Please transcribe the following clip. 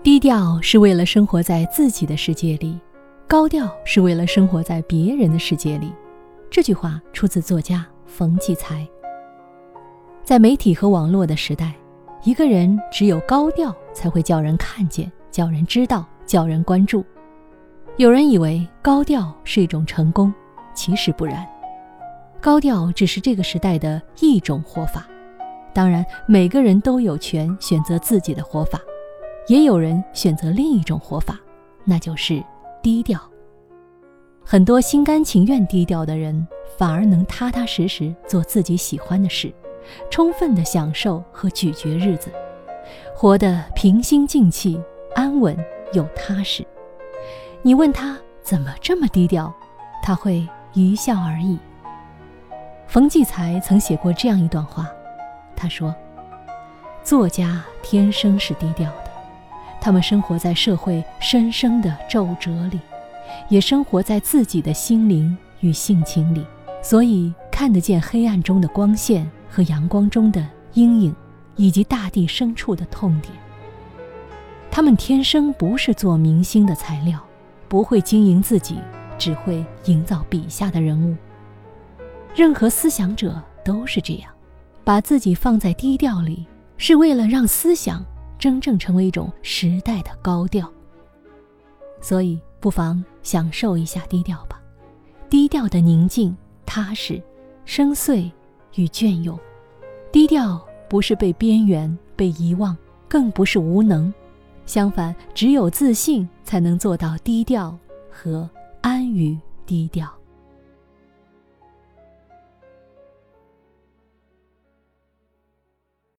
低调是为了生活在自己的世界里，高调是为了生活在别人的世界里。这句话出自作家冯骥才。在媒体和网络的时代，一个人只有高调才会叫人看见、叫人知道、叫人关注。有人以为高调是一种成功，其实不然。高调只是这个时代的一种活法。当然，每个人都有权选择自己的活法。也有人选择另一种活法，那就是低调。很多心甘情愿低调的人，反而能踏踏实实做自己喜欢的事，充分的享受和咀嚼日子，活得平心静气、安稳又踏实。你问他怎么这么低调，他会一笑而已。冯骥才曾写过这样一段话，他说：“作家天生是低调的。”他们生活在社会深深的皱褶里，也生活在自己的心灵与性情里，所以看得见黑暗中的光线和阳光中的阴影，以及大地深处的痛点。他们天生不是做明星的材料，不会经营自己，只会营造笔下的人物。任何思想者都是这样，把自己放在低调里，是为了让思想。真正成为一种时代的高调，所以不妨享受一下低调吧。低调的宁静、踏实、深邃与隽永。低调不是被边缘、被遗忘，更不是无能。相反，只有自信才能做到低调和安于低调。